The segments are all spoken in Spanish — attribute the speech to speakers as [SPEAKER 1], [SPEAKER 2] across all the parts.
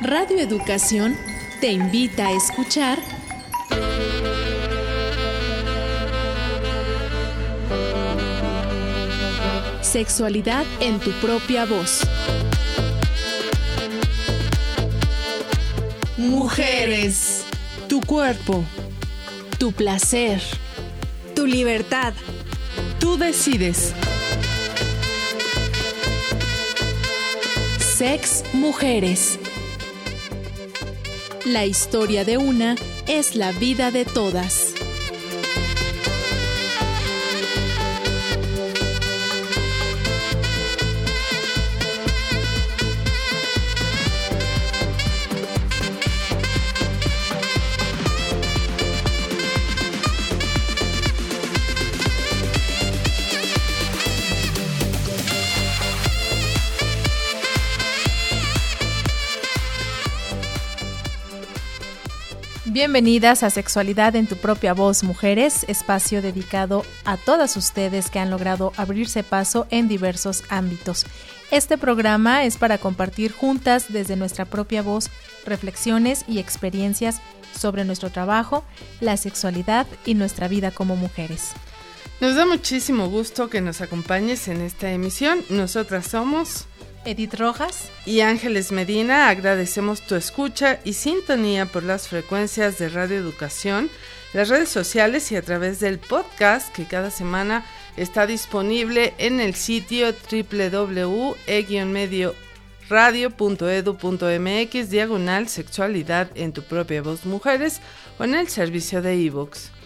[SPEAKER 1] Radio Educación te invita a escuchar Sexualidad en tu propia voz. Mujeres. Tu cuerpo. Tu placer. Tu libertad. Tú decides. Sex Mujeres. La historia de una es la vida de todas.
[SPEAKER 2] Bienvenidas a Sexualidad en tu propia voz, mujeres, espacio dedicado a todas ustedes que han logrado abrirse paso en diversos ámbitos. Este programa es para compartir juntas desde nuestra propia voz reflexiones y experiencias sobre nuestro trabajo, la sexualidad y nuestra vida como mujeres.
[SPEAKER 3] Nos da muchísimo gusto que nos acompañes en esta emisión. Nosotras somos
[SPEAKER 2] Edith Rojas
[SPEAKER 3] y Ángeles Medina. Agradecemos tu escucha y sintonía por las frecuencias de Radio Educación, las redes sociales y a través del podcast que cada semana está disponible en el sitio www.e-medioradio.edu.mx diagonal sexualidad en tu propia voz mujeres o en el servicio de ebooks.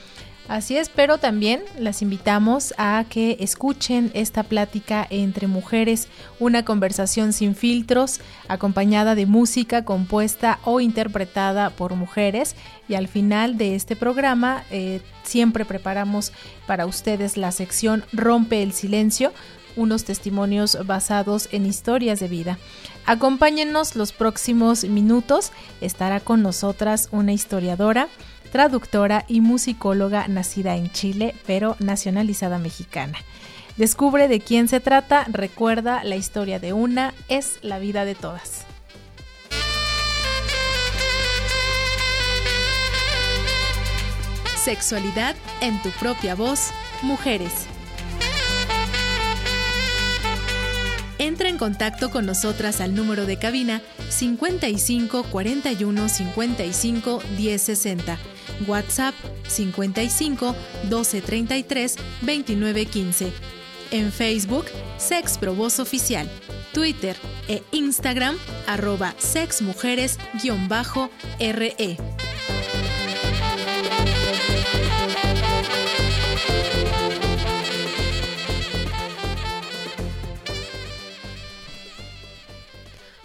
[SPEAKER 2] Así es, pero también las invitamos a que escuchen esta plática entre mujeres, una conversación sin filtros, acompañada de música compuesta o interpretada por mujeres. Y al final de este programa eh, siempre preparamos para ustedes la sección Rompe el Silencio, unos testimonios basados en historias de vida. Acompáñenos los próximos minutos, estará con nosotras una historiadora traductora y musicóloga nacida en Chile, pero nacionalizada mexicana. Descubre de quién se trata, recuerda la historia de una, es la vida de todas.
[SPEAKER 1] Sexualidad en tu propia voz, mujeres. Entra en contacto con nosotras al número de cabina 55 41 55 10 60 WhatsApp 55 12 33 29 15. En Facebook, Sex Voz Oficial. Twitter e Instagram, arroba sexmujeres-re.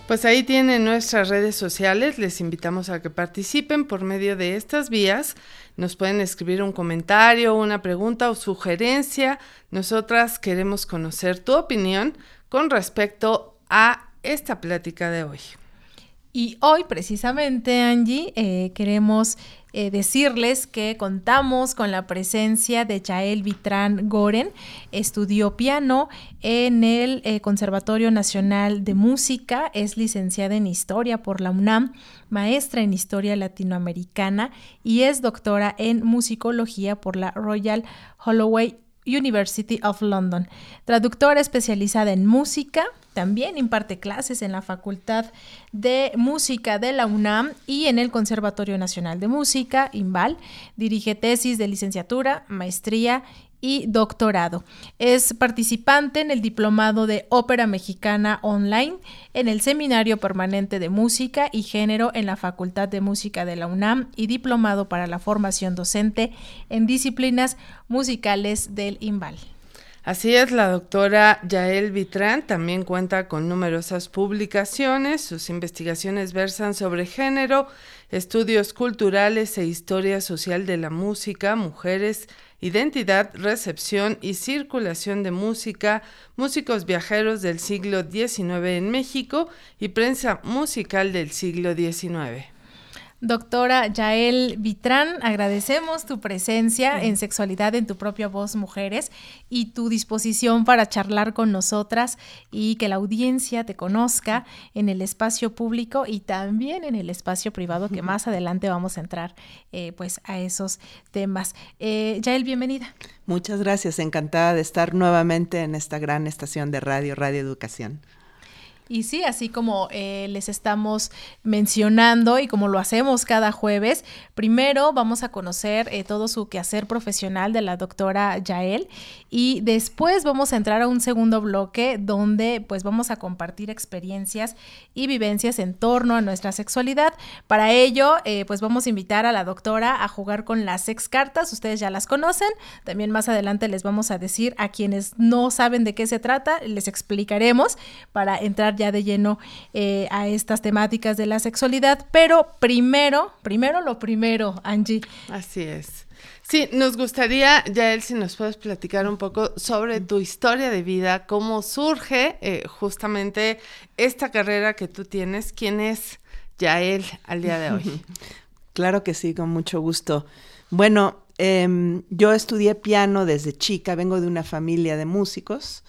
[SPEAKER 3] Pues ahí tienen nuestras redes sociales, les invitamos a que participen por medio de estas vías. Nos pueden escribir un comentario, una pregunta o sugerencia. Nosotras queremos conocer tu opinión con respecto a esta plática de hoy.
[SPEAKER 2] Y hoy precisamente, Angie, eh, queremos eh, decirles que contamos con la presencia de Yael Vitrán Goren. Estudió piano en el eh, Conservatorio Nacional de Música, es licenciada en Historia por la UNAM, maestra en Historia Latinoamericana y es doctora en Musicología por la Royal Holloway University of London. Traductora especializada en música, también imparte clases en la Facultad de Música de la UNAM y en el Conservatorio Nacional de Música, INVAL. Dirige tesis de licenciatura, maestría y doctorado. Es participante en el Diplomado de Ópera Mexicana Online, en el Seminario Permanente de Música y Género en la Facultad de Música de la UNAM y Diplomado para la Formación Docente en Disciplinas Musicales del INVAL.
[SPEAKER 3] Así es, la doctora Yael Vitrán también cuenta con numerosas publicaciones. Sus investigaciones versan sobre género, estudios culturales e historia social de la música, mujeres, identidad, recepción y circulación de música, músicos viajeros del siglo XIX en México y prensa musical del siglo XIX.
[SPEAKER 2] Doctora Yael Vitrán, agradecemos tu presencia en Sexualidad en tu propia voz, mujeres, y tu disposición para charlar con nosotras y que la audiencia te conozca en el espacio público y también en el espacio privado, que más adelante vamos a entrar eh, pues a esos temas. Eh, Yael, bienvenida.
[SPEAKER 4] Muchas gracias, encantada de estar nuevamente en esta gran estación de radio, Radio Educación.
[SPEAKER 2] Y sí, así como eh, les estamos mencionando y como lo hacemos cada jueves, primero vamos a conocer eh, todo su quehacer profesional de la doctora Yael y después vamos a entrar a un segundo bloque donde pues vamos a compartir experiencias y vivencias en torno a nuestra sexualidad. Para ello, eh, pues vamos a invitar a la doctora a jugar con las sex cartas, ustedes ya las conocen, también más adelante les vamos a decir a quienes no saben de qué se trata, les explicaremos para entrar ya de lleno eh, a estas temáticas de la sexualidad, pero primero, primero lo primero, Angie.
[SPEAKER 3] Así es. Sí, nos gustaría, Yael, si nos puedes platicar un poco sobre tu historia de vida, cómo surge eh, justamente esta carrera que tú tienes. ¿Quién es Yael al día de hoy?
[SPEAKER 4] Claro que sí, con mucho gusto. Bueno, em, yo estudié piano desde chica, vengo de una familia de músicos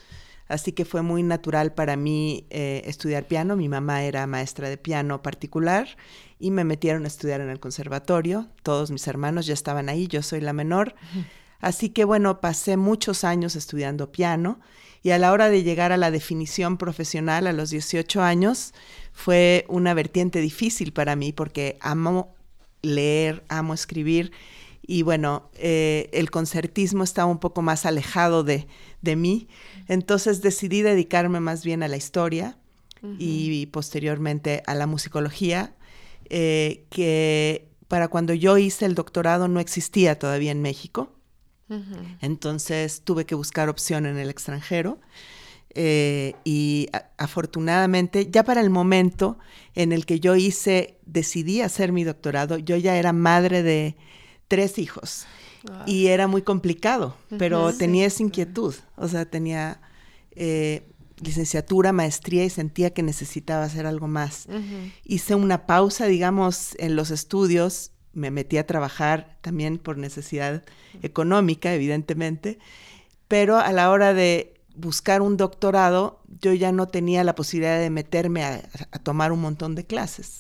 [SPEAKER 4] así que fue muy natural para mí eh, estudiar piano. Mi mamá era maestra de piano particular y me metieron a estudiar en el conservatorio. Todos mis hermanos ya estaban ahí, yo soy la menor. Así que bueno, pasé muchos años estudiando piano y a la hora de llegar a la definición profesional a los 18 años fue una vertiente difícil para mí porque amo leer, amo escribir y bueno, eh, el concertismo estaba un poco más alejado de, de mí. Entonces decidí dedicarme más bien a la historia y, posteriormente a la musicología, eh, que para cuando yo hice el doctorado no existía todavía en México. Entonces tuve que buscar opción en el extranjero. Eh, y afortunadamente, ya para el momento en el que yo hice, decidí hacer mi doctorado, yo ya era madre de tres hijos. Y era muy complicado, pero tenía esa inquietud, o sea, tenía eh, licenciatura, maestría y sentía que necesitaba hacer algo más. Hice una pausa, digamos, en los estudios, me metí a trabajar también por necesidad económica, evidentemente, pero a la hora de buscar un doctorado, yo ya no tenía la posibilidad de meterme a, tomar un montón de clases.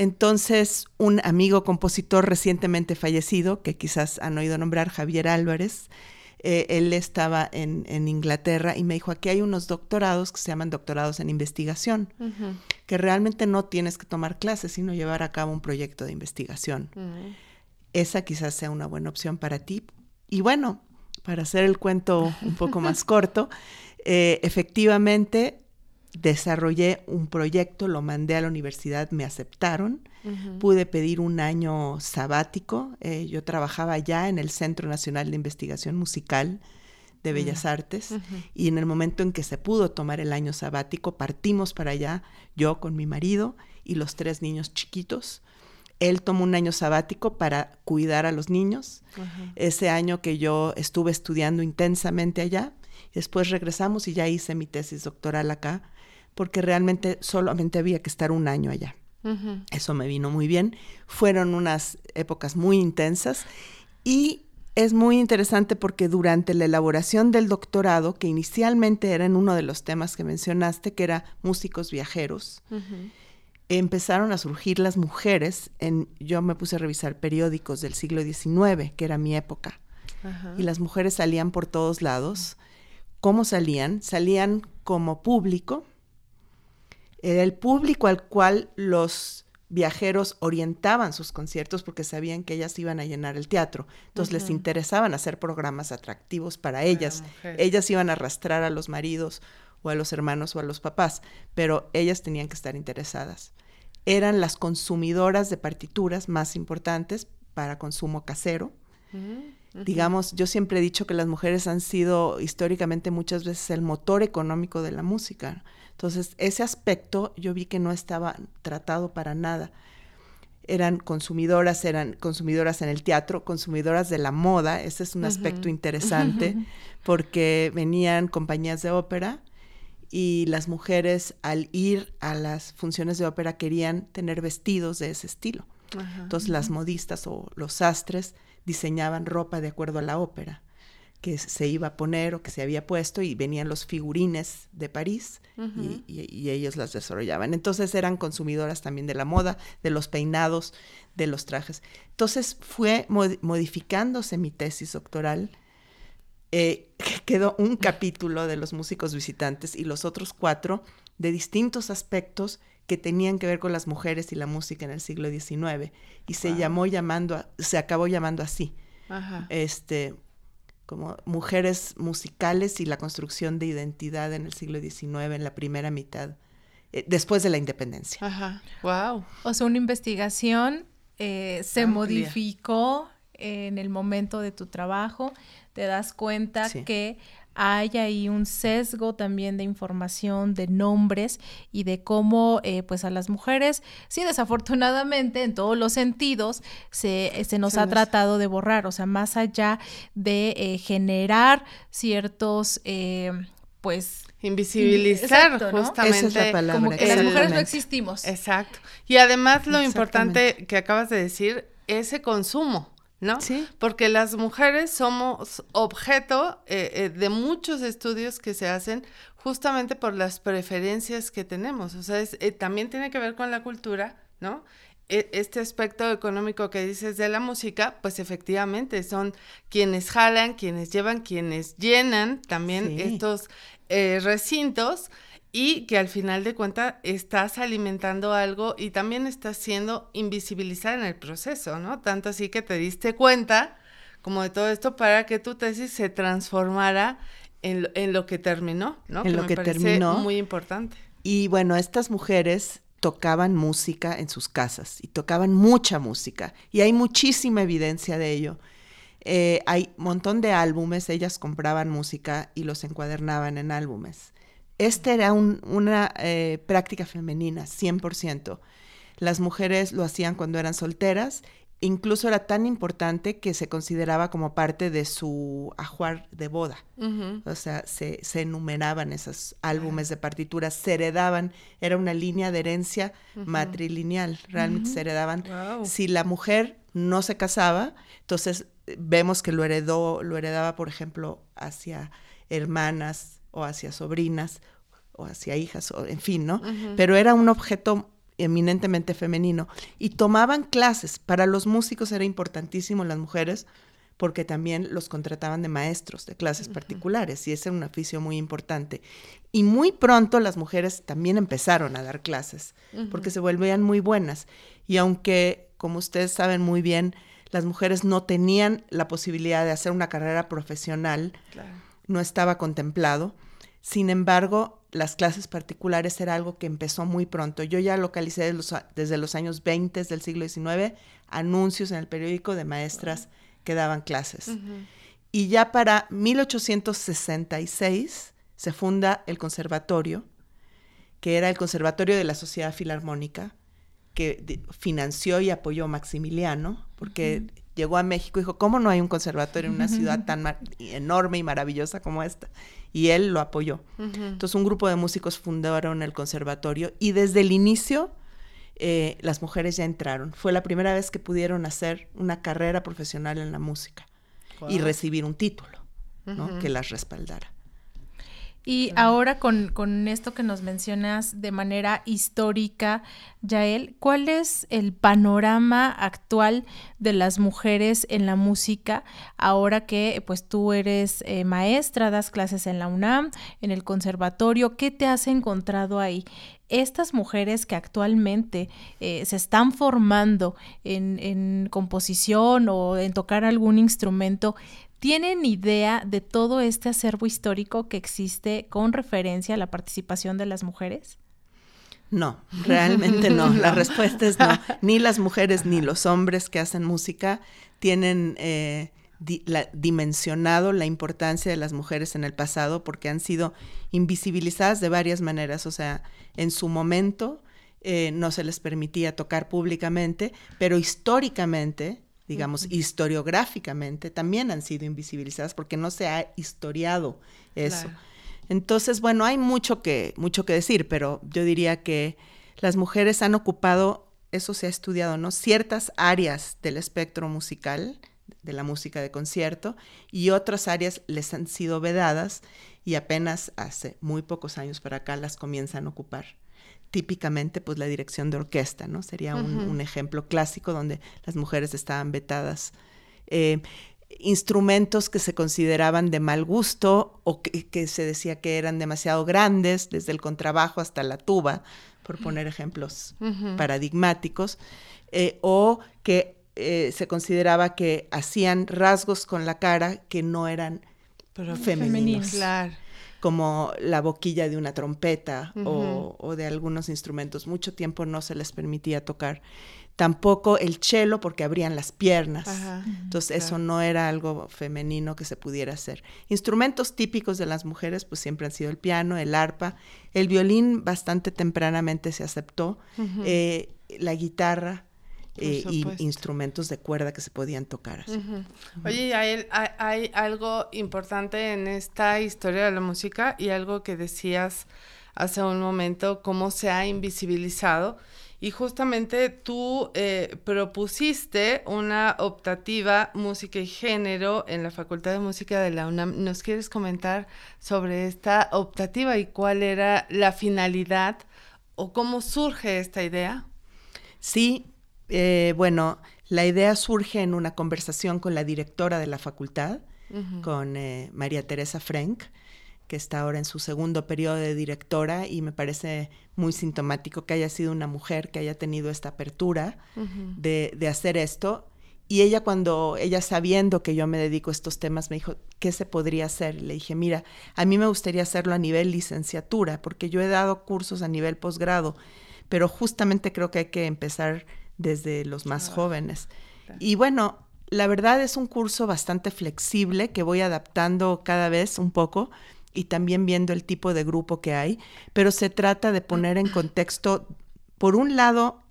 [SPEAKER 4] Entonces, un amigo compositor recientemente fallecido, que quizás han oído nombrar, Javier Álvarez, eh, él estaba en, Inglaterra y me dijo, aquí hay unos doctorados que se llaman doctorados en investigación, que realmente no tienes que tomar clases, sino llevar a cabo un proyecto de investigación. Esa quizás sea una buena opción para ti. Y bueno, para hacer el cuento un poco más corto, eh, efectivamente desarrollé un proyecto, lo mandé a la universidad, me aceptaron, pude pedir un año sabático, eh, yo trabajaba ya en el Centro Nacional de Investigación Musical de Bellas Artes y en el momento en que se pudo tomar el año sabático partimos para allá, yo con mi marido y los tres niños chiquitos. Él tomó un año sabático para cuidar a los niños. Ese año que yo estuve estudiando intensamente allá, después regresamos y ya hice mi tesis doctoral acá porque realmente solamente había que estar un año allá. Eso me vino muy bien. Fueron unas épocas muy intensas y es muy interesante porque durante la elaboración del doctorado, que inicialmente era en uno de los temas que mencionaste, que era músicos viajeros, empezaron a surgir las mujeres. En, yo me puse a revisar periódicos del siglo XIX, que era mi época, y las mujeres salían por todos lados. ¿Cómo salían? Salían como público, era el público al cual los viajeros orientaban sus conciertos porque sabían que ellas iban a llenar el teatro. Entonces les interesaban hacer programas atractivos para ellas. ellas iban a arrastrar a los maridos o a los hermanos o a los papás, pero ellas tenían que estar interesadas. Eran las consumidoras de partituras más importantes para consumo casero. Digamos, yo siempre he dicho que las mujeres han sido históricamente muchas veces el motor económico de la música. Entonces, ese aspecto yo vi que no estaba tratado para nada. Eran consumidoras, eran consumidoras en el teatro, consumidoras de la moda, ese es un aspecto interesante, porque venían compañías de ópera y las mujeres al ir a las funciones de ópera querían tener vestidos de ese estilo. Entonces las modistas o los sastres diseñaban ropa de acuerdo a la ópera que se iba a poner o que se había puesto y venían los figurines de París y, ellos las desarrollaban. Entonces eran consumidoras también de la moda, de los peinados, de los trajes. Entonces fue modificándose mi tesis doctoral. Eh, quedó un capítulo de los músicos visitantes y los otros cuatro de distintos aspectos que tenían que ver con las mujeres y la música en el siglo XIX y se llamó llamando, se acabó llamando así. Este, como mujeres musicales y la construcción de identidad en el siglo XIX, en la primera mitad, eh, después de la independencia.
[SPEAKER 3] Ajá, wow.
[SPEAKER 2] O sea, una investigación eh, se modificó en el momento de tu trabajo, te das cuenta que hay ahí un sesgo también de información, de nombres y de cómo eh, pues a las mujeres, sí, desafortunadamente en todos los sentidos se, se nos ha tratado de borrar, o sea, más allá de eh, generar ciertos... Eh, pues
[SPEAKER 3] invisibilizar justamente
[SPEAKER 4] Esa es la palabra,
[SPEAKER 2] como que las mujeres no existimos.
[SPEAKER 3] Exacto. Y además lo importante que acabas de decir, ese consumo. ¿No?
[SPEAKER 4] Sí.
[SPEAKER 3] Porque las mujeres somos objeto eh, eh, de muchos estudios que se hacen justamente por las preferencias que tenemos. O sea, eh, también tiene que ver con la cultura, ¿no? E, este aspecto económico que dices de la música, pues efectivamente son quienes jalan, quienes llevan, quienes llenan también estos recintos y que al final de cuentas estás alimentando algo y también estás siendo invisibilizada en el proceso, ¿no? Tanto así que te diste cuenta como de todo esto para que tu tesis se transformara en, en lo que terminó, ¿no?
[SPEAKER 4] En lo
[SPEAKER 3] me
[SPEAKER 4] que
[SPEAKER 3] parece
[SPEAKER 4] terminó.
[SPEAKER 3] Muy importante.
[SPEAKER 4] Y bueno, estas mujeres tocaban música en sus casas y tocaban mucha música y hay muchísima evidencia de ello. Eh, hay un montón de álbumes, ellas compraban música y los encuadernaban en álbumes. Esta era una eh, práctica femenina, 100%. Las mujeres lo hacían cuando eran solteras, incluso era tan importante que se consideraba como parte de su ajuar de boda. O sea, se, enumeraban esos álbumes de partituras, se heredaban, era una línea de herencia matrilineal, realmente se heredaban. Si la mujer no se casaba, entonces vemos que lo heredó, lo heredaba, por ejemplo, hacia hermanas, o hacia sobrinas o hacia hijas, o en fin, ¿no? Pero era un objeto eminentemente femenino. Y tomaban clases. Para los músicos era importantísimo las mujeres porque también los contrataban de maestros, de clases particulares, y ese era un oficio muy importante. Y muy pronto las mujeres también empezaron a dar clases, porque se volvían muy buenas. Y aunque, como ustedes saben muy bien, las mujeres no tenían la posibilidad de hacer una carrera profesional, no estaba contemplado, sin embargo, las clases particulares era algo que empezó muy pronto. Yo ya localicé desde los, años 20 del siglo XIX anuncios en el periódico de maestras que daban clases. Y ya para 1866 se funda el conservatorio, que era el Conservatorio de la Sociedad Filarmónica, que financió y apoyó Maximiliano, porque llegó a México y dijo, ¿cómo no hay un conservatorio en una ciudad tan enorme y maravillosa como esta? Y él lo apoyó. Entonces un grupo de músicos fundaron el conservatorio y desde el inicio eh, las mujeres ya entraron. Fue la primera vez que pudieron hacer una carrera profesional en la música y recibir un título ¿no? que las respaldara.
[SPEAKER 2] Y ahora con, con, esto que nos mencionas de manera histórica, Yael, ¿cuál es el panorama actual de las mujeres en la música ahora que pues tú eres eh, maestra, das clases en la UNAM, en el conservatorio? ¿Qué te has encontrado ahí? estas mujeres que actualmente eh, se están formando en, en, composición o en tocar algún instrumento, ¿Tienen idea de todo este acervo histórico que existe con referencia a la participación de las mujeres?
[SPEAKER 4] No, realmente no. La respuesta es no. Ni las mujeres ni los hombres que hacen música tienen eh, dimensionado la importancia de las mujeres en el pasado porque han sido invisibilizadas de varias maneras. O sea, en su momento eh, no se les permitía tocar públicamente, pero históricamente digamos, historiográficamente, también han sido invisibilizadas porque no se ha historiado eso. Entonces, bueno, hay mucho que, mucho que decir, pero yo diría que las mujeres han ocupado eso se ha estudiado, ¿no? Ciertas áreas del espectro musical, de la música de concierto, y otras áreas les han sido vedadas y apenas hace muy pocos años para acá las comienzan a ocupar. Típicamente, pues la dirección de orquesta, ¿no? Sería un, ejemplo clásico donde las mujeres estaban vetadas. Eh, instrumentos que se consideraban de mal gusto o que, se decía que eran demasiado grandes, desde el contrabajo hasta la tuba, por poner ejemplos paradigmáticos, eh, o que eh, se consideraba que hacían rasgos con la cara que no eran femeninos. Como la boquilla de una trompeta o, o, de algunos instrumentos. Mucho tiempo no se les permitía tocar tampoco el chelo porque abrían las piernas. Entonces eso no era algo femenino que se pudiera hacer. Instrumentos típicos de las mujeres pues siempre han sido el piano, el arpa, el violín bastante tempranamente se aceptó, eh, la guitarra. Eh, y instrumentos de cuerda que se podían tocar.
[SPEAKER 3] Oye, hay, hay algo importante en esta historia de la música y algo que decías hace un momento, cómo se ha invisibilizado y justamente tú eh, propusiste una optativa música y género en la Facultad de Música de la UNAM. ¿Nos quieres comentar sobre esta optativa y cuál era la finalidad o cómo surge esta idea?
[SPEAKER 4] Sí, eh, bueno, la idea surge en una conversación con la directora de la facultad, con eh, María Teresa Frank que está ahora en su segundo periodo de directora y me parece muy sintomático que haya sido una mujer que haya tenido esta apertura de, de, hacer esto. Y ella cuando, ella sabiendo que yo me dedico a estos temas, me dijo, ¿qué se podría hacer? le dije, mira, a mí me gustaría hacerlo a nivel licenciatura, porque yo he dado cursos a nivel posgrado, pero justamente creo que hay que empezar desde los más jóvenes. Y bueno, la verdad es un curso bastante flexible que voy adaptando cada vez un poco y también viendo el tipo de grupo que hay, pero se trata de poner en contexto, por un lado,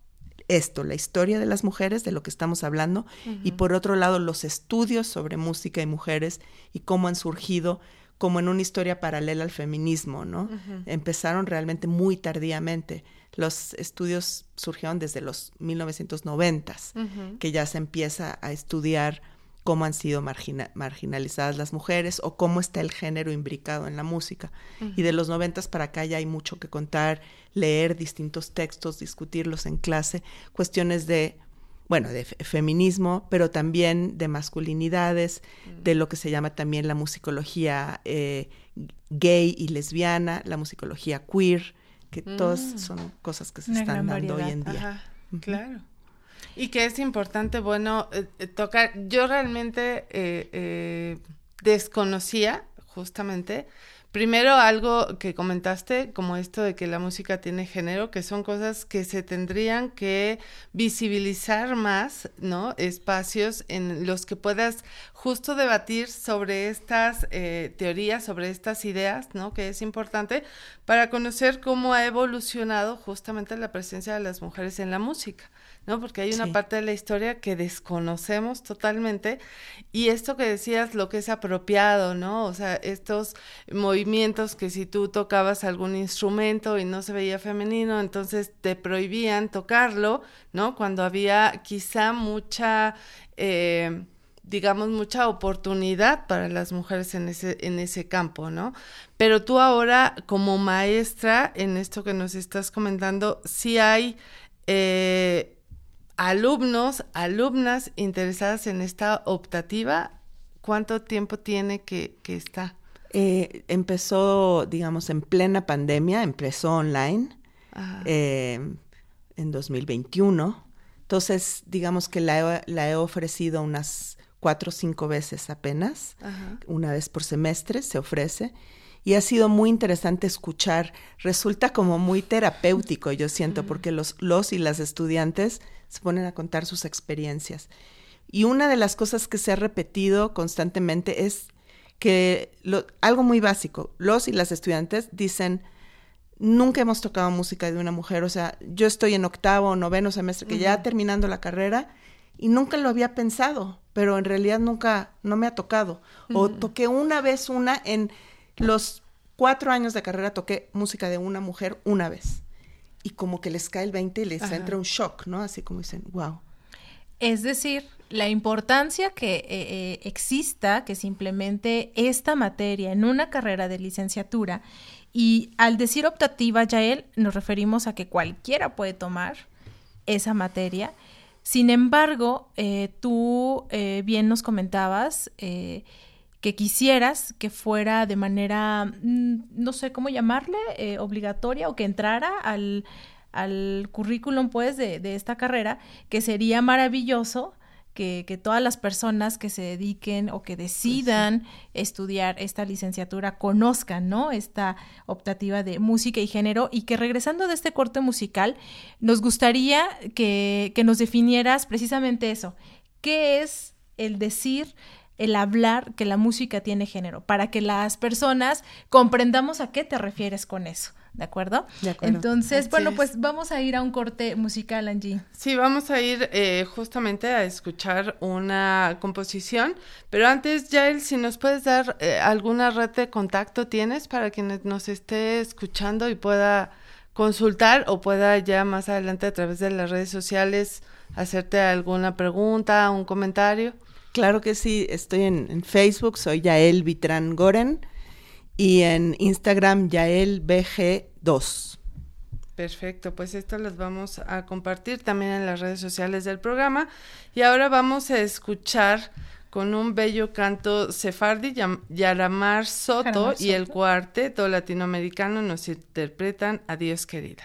[SPEAKER 4] esto, la historia de las mujeres, de lo que estamos hablando, y por otro lado, los estudios sobre música y mujeres y cómo han surgido como en una historia paralela al feminismo, ¿no? Empezaron realmente muy tardíamente. Los estudios surgieron desde los 1990s, que ya se empieza a estudiar cómo han sido marginalizadas las mujeres o cómo está el género imbricado en la música. Y de los noventas para acá ya hay mucho que contar, leer distintos textos, discutirlos en clase, cuestiones de, bueno, de feminismo, pero también de masculinidades, de lo que se llama también la musicología eh, gay y lesbiana, la musicología queer, que todas mm. son cosas que se están dando hoy en día.
[SPEAKER 3] Claro. Y que es importante, bueno, eh, eh, tocar. Yo realmente eh, desconocía justamente Primero, algo que comentaste, como esto de que la música tiene género, que son cosas que se tendrían que visibilizar más, ¿no? Espacios en los que puedas justo debatir sobre estas teorías, sobre estas ideas, ¿no? Que es importante para conocer cómo ha evolucionado justamente la presencia de las mujeres en la música. ¿No? Porque hay una parte de la historia que desconocemos totalmente y esto que decías, lo que es apropiado, ¿no? O sea, estos movimientos que si tú tocabas algún instrumento y no se veía femenino, entonces te prohibían tocarlo, ¿no? Cuando había quizá mucha... Eh, digamos, mucha oportunidad para las mujeres en ese, en ese campo, ¿no? Pero tú ahora, como maestra, en esto que nos estás comentando, sí hay eh, alumnos, alumnas interesadas en esta optativa, ¿cuánto tiempo tiene que, que está?
[SPEAKER 4] Eh, empezó, digamos, en plena pandemia, empezó online eh, en 2021. Entonces, digamos que la, la, he ofrecido unas cuatro o cinco veces apenas, una vez por semestre se ofrece y ha sido muy interesante escuchar. Resulta como muy terapéutico, yo siento, porque los, los y las estudiantes se ponen a contar sus experiencias. Y una de las cosas que se ha repetido constantemente es que algo muy básico, los y las estudiantes dicen, nunca hemos tocado música de una mujer, o sea, yo estoy en octavo o noveno semestre, que ya terminando la carrera, y nunca lo había pensado, pero en realidad nunca, no me ha tocado. O toqué una vez una en los cuatro años de carrera toqué música de una mujer una vez. Y como que les cae el 20 y les entra un shock, ¿no? Así como dicen, wow.
[SPEAKER 2] Es decir, la importancia que eh, eh, exista, que simplemente esta materia en una carrera de licenciatura, y al decir optativa, Yael, nos referimos a que cualquiera puede tomar esa materia. Sin embargo, eh, tú bien nos comentabas que quisieras que fuera de manera, mm, no sé cómo llamarle, obligatoria o que entrara al, al currículum pues de, de, esta carrera, que sería maravilloso que, todas las personas que se dediquen o que pues decidan estudiar esta licenciatura conozcan, ¿no? Esta optativa de música y género y que regresando de este corte musical, nos gustaría que, que nos definieras precisamente eso. ¿Qué es el decir el hablar que la música tiene género, para que las personas comprendamos a qué te refieres con eso. ¿De acuerdo? De acuerdo. Entonces, bueno, pues vamos a ir a un corte musical, Angie.
[SPEAKER 3] Sí, vamos a ir eh, justamente a escuchar una composición, pero antes, Yael, si nos puedes dar eh, alguna red de contacto tienes para quien nos esté escuchando y pueda consultar o pueda ya más adelante a través de las redes sociales hacerte alguna pregunta, un comentario.
[SPEAKER 4] Claro que sí, estoy en, en Facebook, soy Yael Vitran Goren y en Instagram YaelBG2.
[SPEAKER 3] Perfecto, pues estas las vamos a compartir también en las redes sociales del programa. Y ahora vamos a escuchar con un bello canto sefardi, Yaramar Soto, y el cuarteto latinoamericano nos interpretan Adiós querida.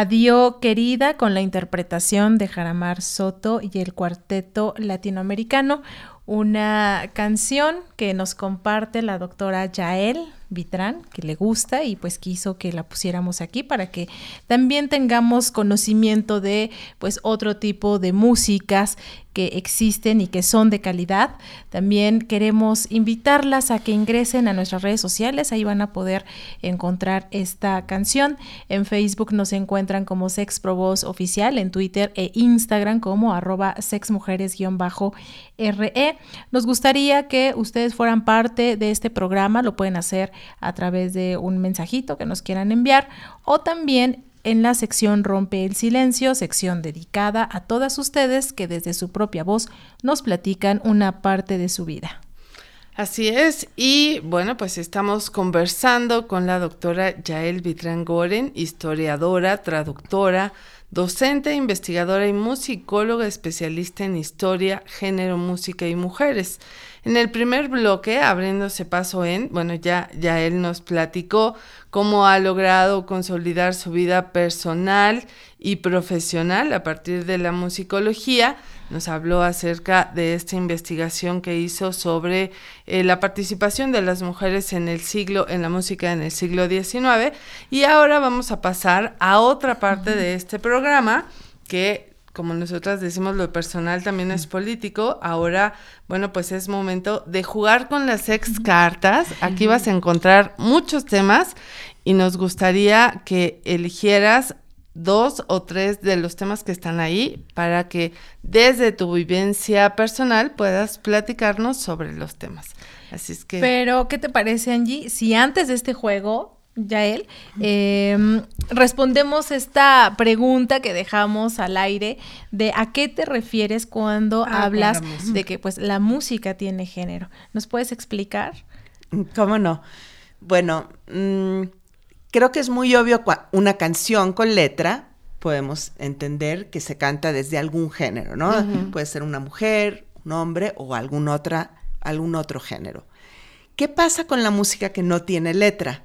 [SPEAKER 2] Adiós querida con la interpretación de Jaramar Soto y el cuarteto latinoamericano, una canción que nos comparte la doctora Yael Vitrán, que le gusta y pues quiso que la pusiéramos aquí para que también tengamos conocimiento de pues otro tipo de músicas que existen y que son de calidad. También queremos invitarlas a que ingresen a nuestras redes sociales, ahí van a poder encontrar esta canción. En Facebook nos encuentran como Sex Pro Oficial, en Twitter e Instagram como arroba sexmujeres-re. Nos gustaría que ustedes fueran parte de este programa, lo pueden hacer a través de un mensajito que nos quieran enviar o también en la sección Rompe el Silencio, sección dedicada a todas ustedes que desde su propia voz nos platican una parte de su vida.
[SPEAKER 3] Así es, y bueno, pues estamos conversando con la doctora Yael Vitrán Goren, historiadora, traductora, docente, investigadora y musicóloga especialista en historia, género, música y mujeres. En el primer bloque, abriéndose paso en, bueno, ya, ya él nos platicó cómo ha logrado consolidar su vida personal y profesional a partir de la musicología. Nos habló acerca de esta investigación que hizo sobre eh, la participación de las mujeres en el siglo, en la música en el siglo XIX. Y ahora vamos a pasar a otra parte de este programa que como nosotras decimos, lo personal también es político. Ahora, bueno, pues es momento de jugar con las ex cartas. Aquí vas a encontrar muchos temas y nos gustaría que eligieras dos o tres de los temas que están ahí para que desde tu vivencia personal puedas platicarnos sobre los temas. Así es que...
[SPEAKER 2] Pero, ¿qué te parece, Angie? Si antes de este juego Yael, eh, respondemos esta pregunta que dejamos al aire de a qué te refieres cuando
[SPEAKER 3] Ah,
[SPEAKER 2] hablas de que pues la música tiene género. ¿Nos puedes explicar?
[SPEAKER 4] ¿Cómo no? Bueno, mm, creo que es muy obvio una canción con letra, podemos entender que se canta desde algún género, ¿no? Puede ser una mujer, un hombre o algún, otra, algún otro género. ¿Qué pasa con la música que no tiene letra?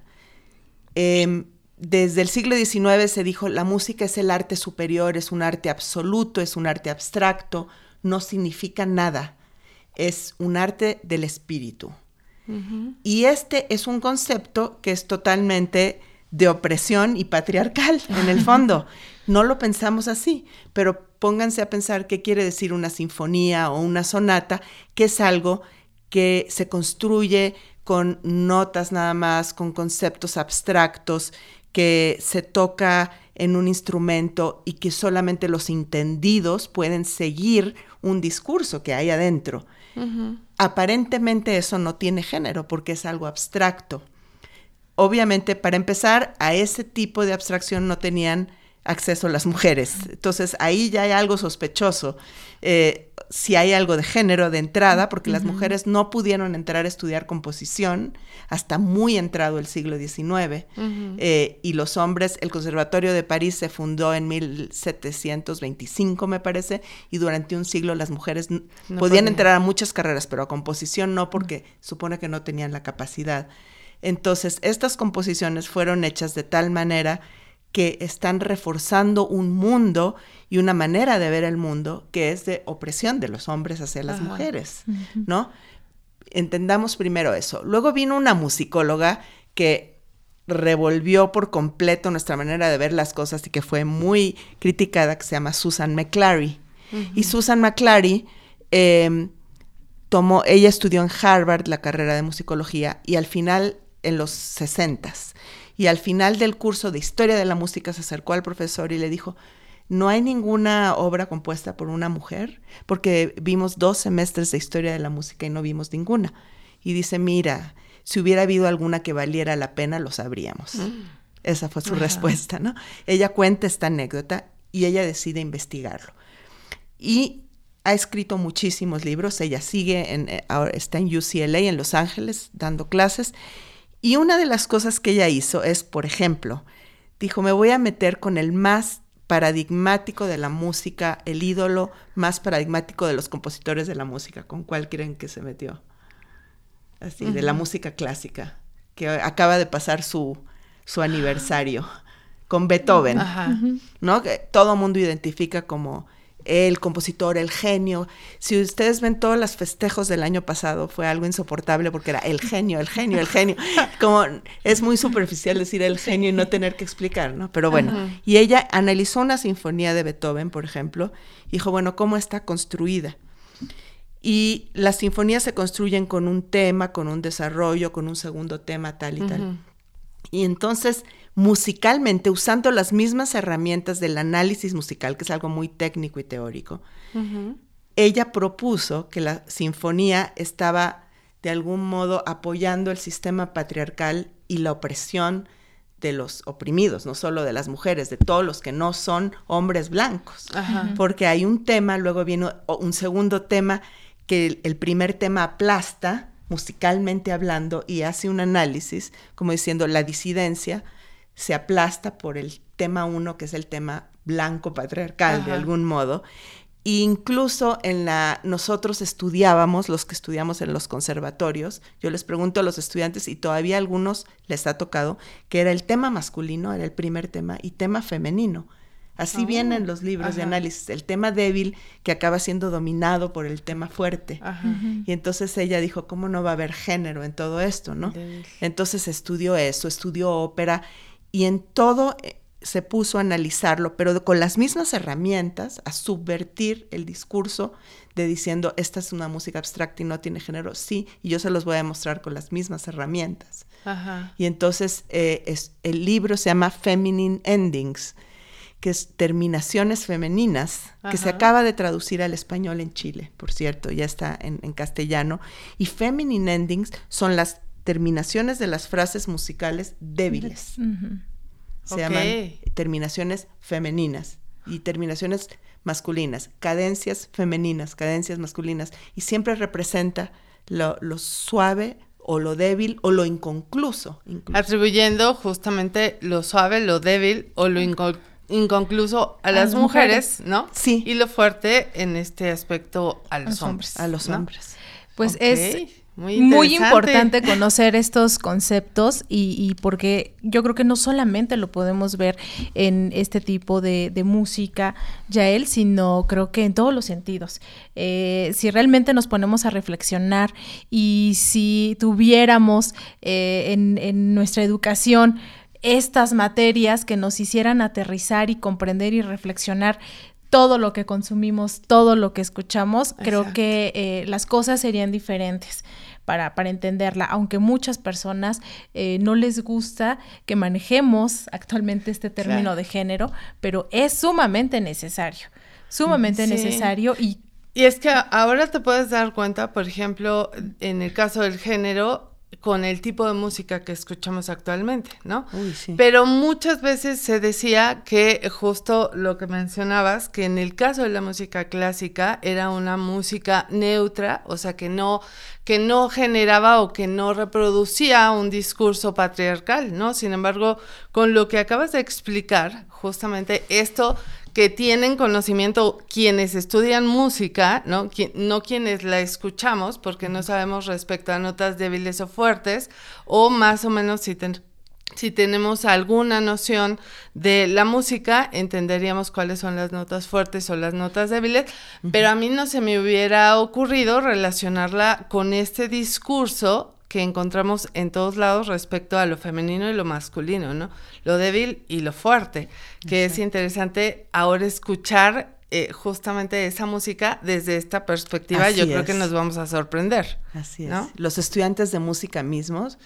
[SPEAKER 4] Em, desde el siglo XIX se dijo, la música es el arte superior, es un arte absoluto, es un arte abstracto, no significa nada, es un arte del espíritu. Y este es un concepto que es totalmente de opresión y patriarcal en el fondo. No lo pensamos así, pero pónganse a pensar qué quiere decir una sinfonía o una sonata, que es algo que se construye con notas nada más, con conceptos abstractos, que se toca en un instrumento y que solamente los entendidos pueden seguir un discurso que hay adentro. Aparentemente eso no tiene género porque es algo abstracto. Obviamente, para empezar, a ese tipo de abstracción no tenían acceso las mujeres. Entonces, ahí ya hay algo sospechoso. Eh, si hay algo de género de entrada, porque las mujeres no pudieron entrar a estudiar composición hasta muy entrado el siglo XIX. Eh, y los hombres, el Conservatorio de París se fundó en 1725, me parece, y durante un siglo las mujeres n-
[SPEAKER 3] No
[SPEAKER 4] podían
[SPEAKER 3] podían.
[SPEAKER 4] entrar a muchas carreras, pero a composición no, porque supone que no tenían la capacidad. Entonces, estas composiciones fueron hechas de tal manera que están reforzando un mundo y una manera de ver el mundo que es de opresión de los hombres hacia las
[SPEAKER 3] Ajá.
[SPEAKER 4] mujeres, ¿no? Entendamos primero eso. Luego vino una musicóloga que revolvió por completo nuestra manera de ver las cosas y que fue muy criticada, que se llama Susan McClary. Y Susan McClary em, tomó, ella estudió en Harvard la carrera de musicología y al final, en los 60 y al final del curso de historia de la música se acercó al profesor y le dijo, no hay ninguna obra compuesta por una mujer, porque vimos dos semestres de historia de la música y no vimos ninguna. Y dice, mira, si hubiera habido alguna que valiera la pena, lo sabríamos. Esa fue su respuesta, ¿no? Ella cuenta esta anécdota y ella decide investigarlo. Y ha escrito muchísimos libros. Ella sigue, en, eh, ahora está en UCLA, en Los Ángeles, dando clases. Y una de las cosas que ella hizo es, por ejemplo, dijo, me voy a meter con el más paradigmático de la música, el ídolo más paradigmático de los compositores de la música. ¿Con cuál creen que se metió? Así, de la música clásica, que acaba de pasar su, su aniversario, con Beethoven.
[SPEAKER 3] Ajá.
[SPEAKER 4] ¿no? Que todo mundo identifica como el compositor, el genio. Si ustedes ven todos los festejos del año pasado, fue algo insoportable porque era el genio, el genio, el genio. Como es muy superficial decir el genio y no tener que explicar, ¿no? Pero bueno,
[SPEAKER 3] Ajá.
[SPEAKER 4] y ella analizó una sinfonía de Beethoven, por ejemplo, y dijo, bueno, ¿cómo está construida? Y las sinfonías se construyen con un tema, con un desarrollo, con un segundo tema, tal y tal. Y entonces, musicalmente, usando las mismas herramientas del análisis musical, que es algo muy técnico y teórico, ella propuso que la sinfonía estaba de algún modo apoyando el sistema patriarcal y la opresión de los oprimidos, no solo de las mujeres, de todos los que no son hombres blancos.
[SPEAKER 3] Ajá.
[SPEAKER 4] Porque hay un tema, luego viene un segundo tema que el, el primer tema aplasta musicalmente hablando y hace un análisis, como diciendo la disidencia se aplasta por el tema uno, que es el tema blanco patriarcal de algún modo. E incluso en la nosotros estudiábamos, los que estudiamos en los conservatorios, yo les pregunto a los estudiantes y todavía a algunos les ha tocado que era el tema masculino, era el primer tema y tema femenino. Así
[SPEAKER 3] Oh,
[SPEAKER 4] vienen los libros de análisis, el tema débil que acaba siendo dominado por el tema fuerte.
[SPEAKER 3] Ajá.
[SPEAKER 4] Y entonces ella dijo, ¿cómo no va a haber género en todo esto, no?
[SPEAKER 3] Débil.
[SPEAKER 4] Entonces estudió eso, estudió ópera y en todo eh, se puso a analizarlo, pero con las mismas herramientas, a subvertir el discurso de diciendo, esta es una música abstracta y no tiene género, sí, y yo se los voy a demostrar con las mismas herramientas.
[SPEAKER 3] Ajá.
[SPEAKER 4] Y entonces eh, es, el libro se llama Feminine Endings, que es terminaciones femeninas, que se acaba de traducir al español en Chile, por cierto, ya está en, en castellano. Y Feminine Endings son las terminaciones de las frases musicales débiles. Se
[SPEAKER 3] Ok.
[SPEAKER 4] llaman terminaciones femeninas y terminaciones masculinas, cadencias femeninas, cadencias masculinas, y siempre representa lo, lo suave o lo débil o lo inconcluso. incluso.
[SPEAKER 3] Atribuyendo justamente lo suave, lo débil o lo inco- inconcluso a, las
[SPEAKER 2] las
[SPEAKER 3] mujeres, ¿no?
[SPEAKER 4] Sí.
[SPEAKER 3] Y lo fuerte en este aspecto a los,
[SPEAKER 2] los
[SPEAKER 3] hombres.
[SPEAKER 4] a los
[SPEAKER 3] ¿no?
[SPEAKER 4] hombres.
[SPEAKER 2] Pues
[SPEAKER 3] Ok,
[SPEAKER 2] es
[SPEAKER 3] muy,
[SPEAKER 2] importante conocer estos conceptos y, y porque yo creo que no solamente lo podemos ver en este tipo de, de música, Yael, sino creo que en todos los sentidos. Eh, si realmente nos ponemos a reflexionar y si tuviéramos eh, en, en nuestra educación estas materias que nos hicieran aterrizar y comprender y reflexionar todo lo que consumimos, todo lo que escuchamos, creo que eh, las cosas serían diferentes para, para entenderla, aunque muchas personas eh, no les gusta que manejemos actualmente este término
[SPEAKER 3] Claro.
[SPEAKER 2] de género, pero es sumamente necesario, sumamente
[SPEAKER 3] Sí.
[SPEAKER 2] necesario y
[SPEAKER 3] Y es que ahora te puedes dar cuenta, por ejemplo, en el caso del género, con el tipo de música que escuchamos actualmente, ¿no?
[SPEAKER 4] Uy, sí.
[SPEAKER 3] Pero muchas veces se decía que justo lo que mencionabas, que en el caso de la música clásica era una música neutra, o sea, que no, que no generaba o que no reproducía un discurso patriarcal, ¿no? Sin embargo, con lo que acabas de explicar, justamente esto que tienen conocimiento quienes estudian música, ¿no? Qui- no quienes la escuchamos, porque no sabemos respecto a notas débiles o fuertes, o más o menos si, ten- si tenemos alguna noción de la música, entenderíamos cuáles son las notas fuertes o las notas débiles, pero a mí no se me hubiera ocurrido relacionarla con este discurso que encontramos en todos lados respecto a lo femenino y lo masculino, ¿no? Lo débil y lo fuerte, que es interesante ahora escuchar eh, justamente esa música desde esta perspectiva. Yo creo que
[SPEAKER 4] es.
[SPEAKER 3] nos vamos a sorprender.
[SPEAKER 4] Así es.
[SPEAKER 3] ¿no?
[SPEAKER 4] Los estudiantes de música mismos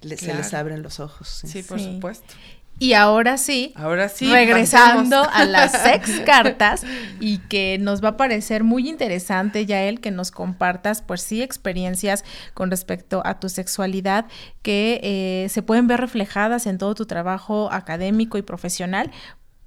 [SPEAKER 4] le- se les abren los ojos. sí.
[SPEAKER 3] Sí, por
[SPEAKER 2] Sí.
[SPEAKER 3] supuesto.
[SPEAKER 2] Y ahora sí,
[SPEAKER 3] Ahora sí.
[SPEAKER 2] regresando
[SPEAKER 3] pasemos.
[SPEAKER 2] a las sex cartas y que nos va a parecer muy interesante, Yael, que nos compartas, pues sí, experiencias con respecto a tu sexualidad que eh, se pueden ver reflejadas en todo tu trabajo académico y profesional.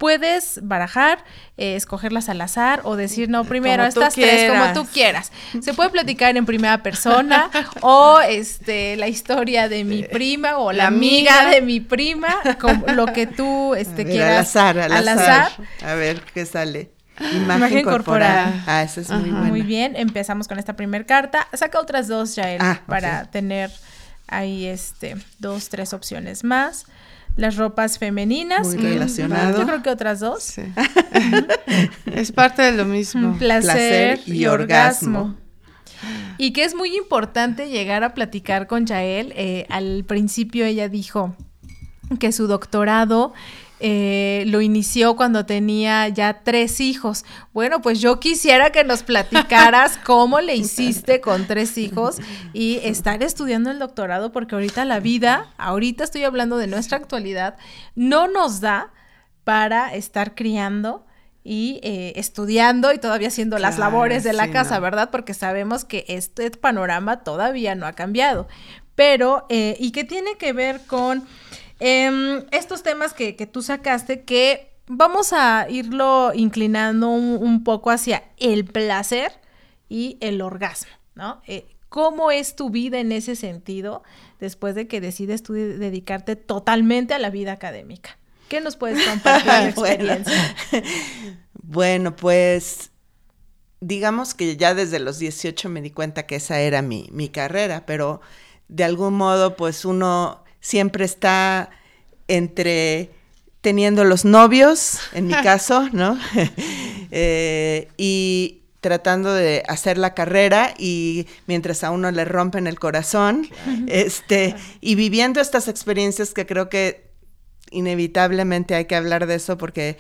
[SPEAKER 2] Puedes barajar, eh, escogerlas al azar o decir, no, primero
[SPEAKER 3] Como
[SPEAKER 2] estas tres, como tú quieras. Se puede platicar en primera persona o este la historia de mi prima o la,
[SPEAKER 3] la
[SPEAKER 2] amiga
[SPEAKER 3] amiga.
[SPEAKER 2] de mi prima, como lo que tú este,
[SPEAKER 4] ver,
[SPEAKER 2] quieras.
[SPEAKER 4] al azar, al,
[SPEAKER 2] al
[SPEAKER 4] azar.
[SPEAKER 2] azar.
[SPEAKER 4] A ver qué sale. Imagen,
[SPEAKER 2] Imagen
[SPEAKER 4] corporal.
[SPEAKER 2] corporal.
[SPEAKER 4] Ah, esa es muy buena.
[SPEAKER 2] Muy bien, empezamos con esta primera carta. Saca otras dos, Yael,
[SPEAKER 4] Ah,
[SPEAKER 2] para tener ahí este dos, tres opciones más. Las ropas femeninas.
[SPEAKER 4] Muy relacionado.
[SPEAKER 2] Yo creo que otras dos.
[SPEAKER 3] Sí. es parte de lo mismo.
[SPEAKER 2] Placer,
[SPEAKER 4] Placer
[SPEAKER 2] y,
[SPEAKER 4] y
[SPEAKER 2] orgasmo.
[SPEAKER 4] orgasmo.
[SPEAKER 2] Y que es muy importante llegar a platicar con Yael. Eh, al principio ella dijo que su doctorado eh, lo inició cuando tenía ya tres hijos. Bueno, pues yo quisiera que nos platicaras cómo le hiciste con tres hijos y estar estudiando el doctorado, porque ahorita la vida, ahorita estoy hablando de nuestra actualidad, no nos da para estar criando y eh, estudiando y todavía haciendo las labores de la
[SPEAKER 3] sí,
[SPEAKER 2] casa,
[SPEAKER 3] no.
[SPEAKER 2] ¿verdad? Porque sabemos que este panorama todavía no ha cambiado. Pero, eh, ¿y qué tiene que ver con em, estos temas que, que tú sacaste que vamos a irlo inclinando un, un poco hacia el placer y el orgasmo, ¿no? Eh, ¿Cómo es tu vida en ese sentido después de que decides tú de- dedicarte totalmente a la vida académica? ¿Qué nos puedes compartir de
[SPEAKER 4] Bueno.
[SPEAKER 2] experiencia?
[SPEAKER 4] Bueno, pues digamos que ya desde los 18 me di cuenta que esa era mi, mi carrera, pero de algún modo pues uno siempre está entre teniendo los novios, en mi caso, ¿no? Eh, y tratando de hacer la carrera y mientras a uno le rompen el corazón, este, y viviendo estas experiencias que creo que inevitablemente hay que hablar de eso porque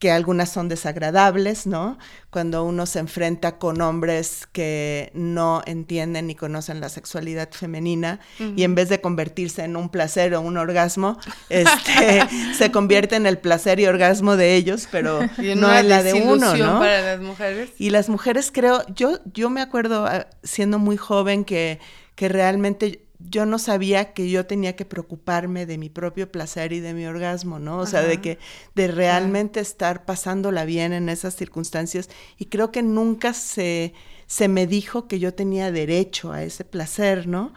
[SPEAKER 4] que algunas son desagradables, ¿no? Cuando uno se enfrenta con hombres que no entienden ni conocen la sexualidad femenina y en vez de convertirse en un placer o un orgasmo, este, se convierte en el placer y orgasmo de ellos, pero no en la de uno, ¿no?
[SPEAKER 3] para las mujeres.
[SPEAKER 4] Y las mujeres creo, yo, yo me acuerdo ah, siendo muy joven que, que realmente yo no sabía que yo tenía que preocuparme de mi propio placer y de mi orgasmo, ¿no? O sea, de que, de realmente estar pasándola bien en esas circunstancias. Y creo que nunca se, se me dijo que yo tenía derecho a ese placer, ¿no?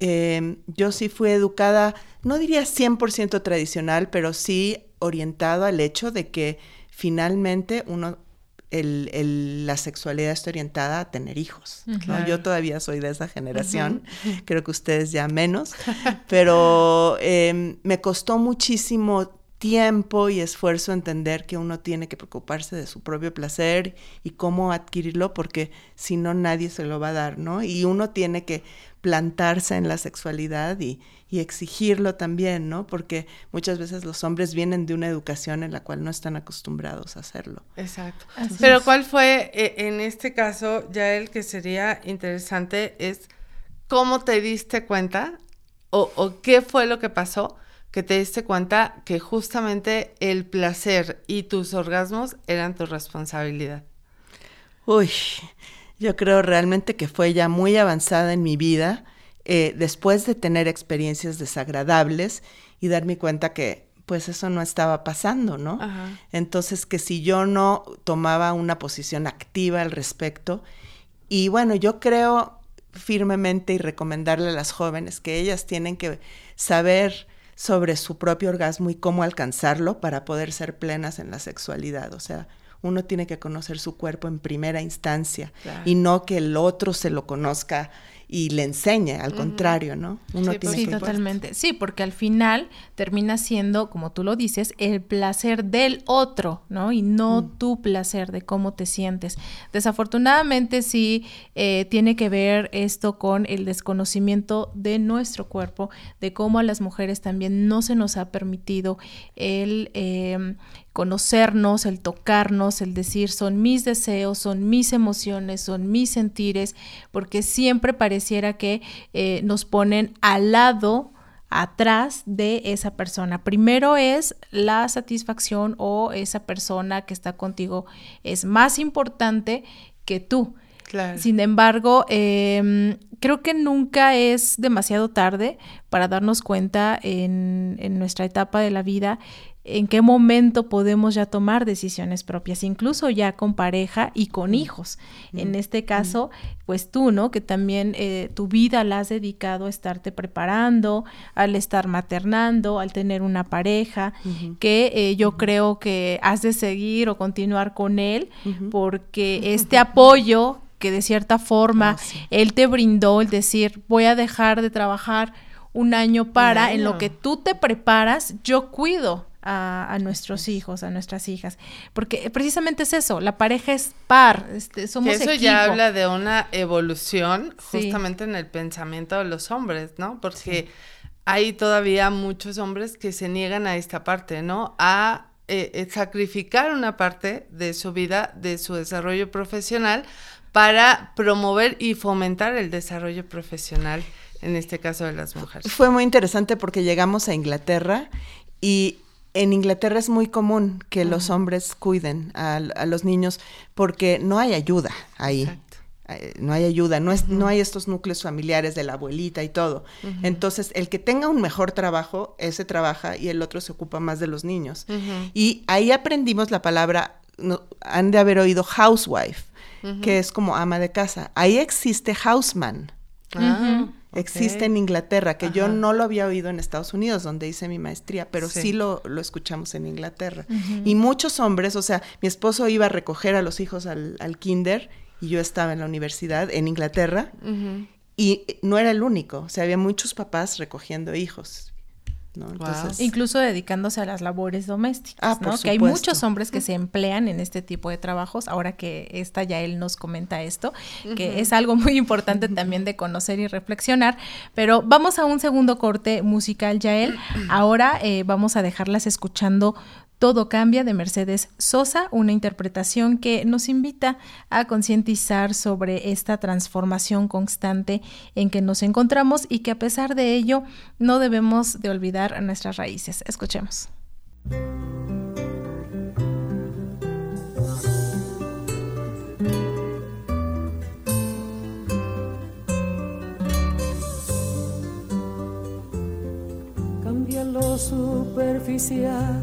[SPEAKER 4] Eh, yo sí fui educada, no diría 100% tradicional, pero sí orientado al hecho de que finalmente uno, el, el- la sexualidad está orientada a tener hijos. ¿no?
[SPEAKER 3] Claro.
[SPEAKER 4] Yo todavía soy de esa generación, creo que ustedes ya menos, pero eh, me costó muchísimo tiempo y esfuerzo entender que uno tiene que preocuparse de su propio placer y cómo adquirirlo porque si no nadie se lo va a dar, ¿no? Y uno tiene que plantarse en la sexualidad y, y exigirlo también, ¿no? Porque muchas veces los hombres vienen de una educación en la cual no están acostumbrados a hacerlo.
[SPEAKER 3] Exacto. Pero. ¿cuál fue eh, en este caso, ya el que sería interesante es cómo te diste cuenta o, o qué fue lo que pasó que te diste cuenta que justamente el placer y tus orgasmos eran tu responsabilidad?
[SPEAKER 4] Uy, yo creo realmente que fue ya muy avanzada en mi vida, eh, después de tener experiencias desagradables y darme cuenta que pues eso no estaba pasando, ¿no?
[SPEAKER 3] Ajá.
[SPEAKER 4] Entonces que si yo no tomaba una posición activa al respecto, y bueno, yo creo firmemente y recomendarle a las jóvenes que ellas tienen que saber sobre su propio orgasmo y cómo alcanzarlo para poder ser plenas en la sexualidad. O sea, uno tiene que conocer su cuerpo en primera instancia
[SPEAKER 3] Claro.
[SPEAKER 4] y no que el otro se lo conozca y le enseñe, al contrario, ¿no? Uno
[SPEAKER 3] Sí,
[SPEAKER 4] tiene
[SPEAKER 2] Sí,
[SPEAKER 4] que
[SPEAKER 2] totalmente. Sí, porque al final termina siendo, como tú lo dices, el placer del otro, ¿no? Y no tu placer de cómo te sientes. Desafortunadamente sí eh, tiene que ver esto con el desconocimiento de nuestro cuerpo, de cómo a las mujeres también no se nos ha permitido el... eh, conocernos, el tocarnos, el decir son mis deseos, son mis emociones, son mis sentires, porque siempre pareciera que eh, nos ponen al lado atrás de esa persona. Primero es la satisfacción o esa persona que está contigo es más importante que tú.
[SPEAKER 3] Claro.
[SPEAKER 2] Sin embargo, eh, creo que nunca es demasiado tarde para darnos cuenta en, en nuestra etapa de la vida en qué momento podemos ya tomar decisiones propias, incluso ya con pareja y con hijos. En este caso, pues tú, ¿no? Que también eh, tu vida la has dedicado a estarte preparando, al estar maternando, al tener una pareja, que eh, yo creo que has de seguir o continuar con él, porque este apoyo que de cierta forma él te brindó, el decir, voy a dejar de trabajar un año para, en lo que tú te preparas, yo cuido a, a nuestros hijos, a nuestras hijas, porque precisamente es eso, la pareja es par, este, somos
[SPEAKER 3] eso
[SPEAKER 2] equipo.
[SPEAKER 3] ya habla de una evolución
[SPEAKER 2] Sí.
[SPEAKER 3] justamente en el pensamiento de los hombres, ¿no? Porque hay todavía muchos hombres que se niegan a esta parte, ¿no? A eh, eh, sacrificar una parte de su vida, de su desarrollo profesional, para promover y fomentar el desarrollo profesional, en este caso de las mujeres.
[SPEAKER 4] Fue muy interesante porque llegamos a Inglaterra y en Inglaterra es muy común que los hombres cuiden a, a los niños porque no hay ayuda ahí.
[SPEAKER 3] Exacto.
[SPEAKER 4] no hay ayuda, no, es, no hay estos núcleos familiares de la abuelita y todo. Entonces, el que tenga un mejor trabajo, ese trabaja y el otro se ocupa más de los niños. Y ahí aprendimos la palabra, no, han de haber oído housewife, que es como ama de casa. Ahí existe houseman. Existe en Inglaterra, que yo no lo había oído en Estados Unidos, donde hice mi maestría, pero
[SPEAKER 3] Sí.
[SPEAKER 4] sí, lo, lo escuchamos en Inglaterra. Y muchos hombres, o sea, mi esposo iba a recoger a los hijos al, al kinder y yo estaba en la universidad en Inglaterra y no era el único, o sea, había muchos papás recogiendo hijos. ¿No? Entonces,
[SPEAKER 2] Incluso dedicándose a las labores domésticas,
[SPEAKER 4] Ah.
[SPEAKER 2] Que hay muchos hombres que se emplean en este tipo de trabajos, ahora que esta ya él nos comenta esto, que es algo muy importante también de conocer y reflexionar. Pero vamos a un segundo corte musical, Yael. Ahora eh, vamos a dejarlas escuchando todo cambia de Mercedes Sosa, una interpretación que nos invita a concientizar sobre esta transformación constante en que nos encontramos y que a pesar de ello no debemos de olvidar nuestras raíces. Escuchemos.
[SPEAKER 5] Cambia lo superficial,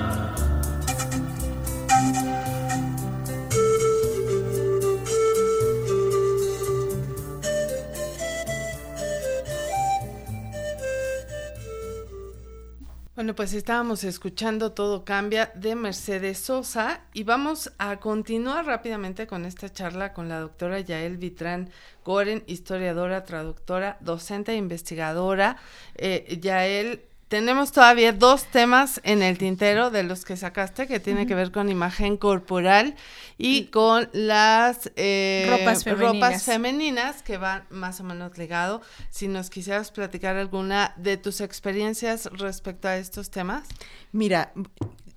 [SPEAKER 3] Pues estábamos escuchando Todo Cambia de Mercedes Sosa y vamos a continuar rápidamente con esta charla con la doctora Yael Vitrán Goren, historiadora, traductora, docente e investigadora. Eh, Yael, tenemos todavía dos temas en el tintero de los que sacaste que tiene que ver con imagen corporal y con las eh,
[SPEAKER 2] Ropas femeninas.
[SPEAKER 3] ropas femeninas que van más o menos ligado. Si nos quisieras platicar alguna de tus experiencias respecto a estos temas.
[SPEAKER 4] Mira,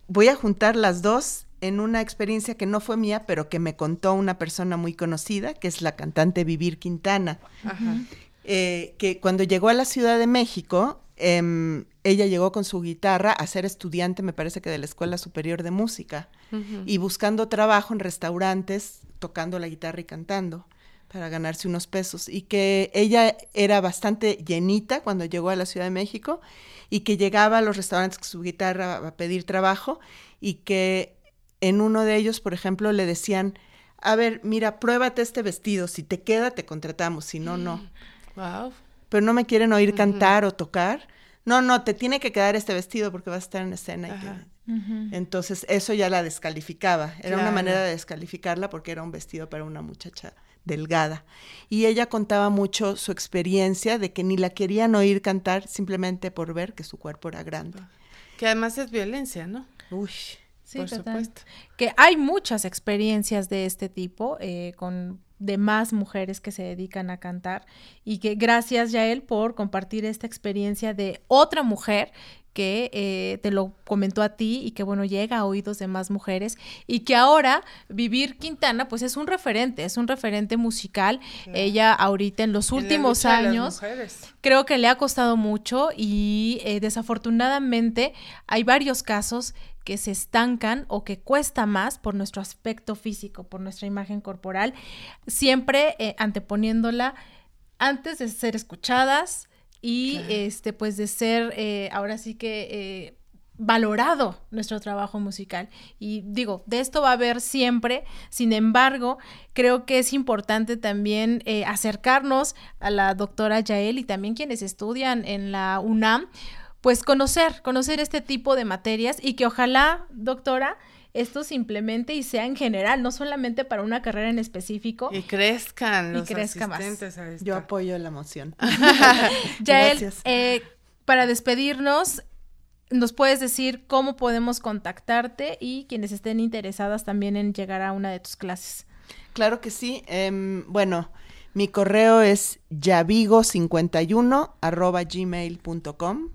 [SPEAKER 4] voy a juntar las dos en una experiencia que no fue mía, pero que me contó una persona muy conocida, que es la cantante Vivir Quintana,
[SPEAKER 3] Ajá.
[SPEAKER 4] eh, que cuando llegó a la Ciudad de México, em, ella llegó con su guitarra a ser estudiante, me parece que de la Escuela Superior de Música, y buscando trabajo en restaurantes, tocando la guitarra y cantando para ganarse unos pesos, y que ella era bastante llenita cuando llegó a la Ciudad de México, y que llegaba a los restaurantes con su guitarra a pedir trabajo, y que en uno de ellos, por ejemplo, le decían, a ver, mira, pruébate este vestido, si te queda, te contratamos, si no, no
[SPEAKER 3] Wow.
[SPEAKER 4] Pero no me quieren oír cantar o tocar. No, no, te tiene que quedar este vestido porque vas a estar en escena. y que-. Entonces eso ya la descalificaba. Era una manera de descalificarla porque era un vestido para una muchacha delgada. Y ella contaba mucho su experiencia de que ni la querían oír cantar simplemente por ver que su cuerpo era grande.
[SPEAKER 3] Que además es violencia, ¿no?
[SPEAKER 4] Uy.
[SPEAKER 2] Sí, por supuesto. Que hay muchas experiencias de este tipo eh, con demás mujeres que se dedican a cantar y que gracias Yael por compartir esta experiencia de otra mujer que eh, te lo comentó a ti y que bueno llega a oídos de más mujeres y que ahora Vivir Quintana pues es un referente, es un referente musical. Ella ahorita en los últimos años creo que le ha costado mucho y eh, desafortunadamente hay varios casos que se estancan o que cuesta más por nuestro aspecto físico, por nuestra imagen corporal, siempre eh, anteponiéndola antes de ser escuchadas, y este pues de ser eh, ahora sí que eh, valorado nuestro trabajo musical. Y digo, de esto va a haber siempre, sin embargo, creo que es importante también eh, acercarnos a la doctora Yael y también quienes estudian en la UNAM, pues conocer, conocer este tipo de materias y que ojalá, doctora, esto simplemente y sea en general, no solamente para una carrera en específico.
[SPEAKER 3] Y crezcan los
[SPEAKER 2] y crezca más.
[SPEAKER 4] Yo apoyo la moción.
[SPEAKER 2] Yael, eh, para despedirnos, ¿nos puedes decir cómo podemos contactarte y quienes estén interesadas también en llegar a una de tus clases?
[SPEAKER 4] Claro que sí. Em, bueno, mi correo es yavigo51 arroba gmail.com.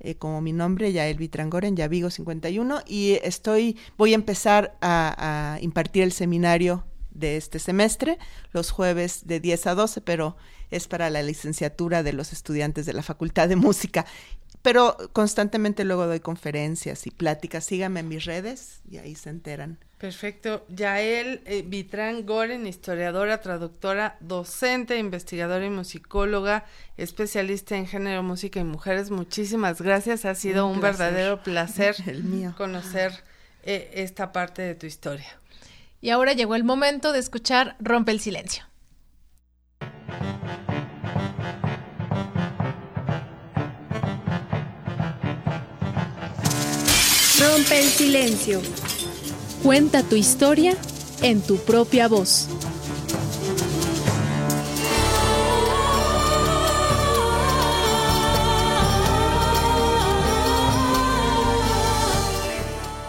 [SPEAKER 4] Eh, como mi nombre, Yael Vitrangoren, Yavigo 51, y estoy, voy a empezar a, impartir el seminario de este semestre, los jueves de 10 a 12, pero es para la licenciatura de los estudiantes de la Facultad de Música. Pero constantemente luego doy conferencias y pláticas. Síganme en mis redes y ahí se enteran.
[SPEAKER 3] Perfecto. Yael eh, Vitrán Goren, historiadora, traductora, docente, investigadora y musicóloga, especialista en género, música y mujeres. Muchísimas gracias. Ha sido un, verdadero placer
[SPEAKER 4] el mío.
[SPEAKER 3] conocer eh, esta parte de tu historia.
[SPEAKER 2] Y ahora llegó el momento de escuchar Rompe el Silencio.
[SPEAKER 1] Rompe el silencio. Cuenta tu historia en tu propia voz.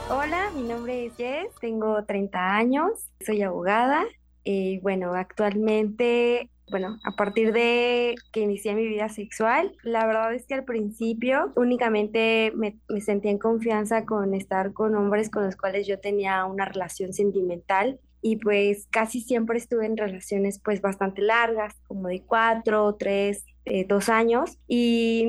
[SPEAKER 6] Hola, mi nombre es Jess, tengo 30 años, soy abogada y bueno, actualmente bueno, a partir de que inicié mi vida sexual, la verdad es que al principio únicamente me, sentía en confianza con estar con hombres con los cuales yo tenía una relación sentimental y pues casi siempre estuve en relaciones pues bastante largas, como de cuatro, tres, eh, dos años y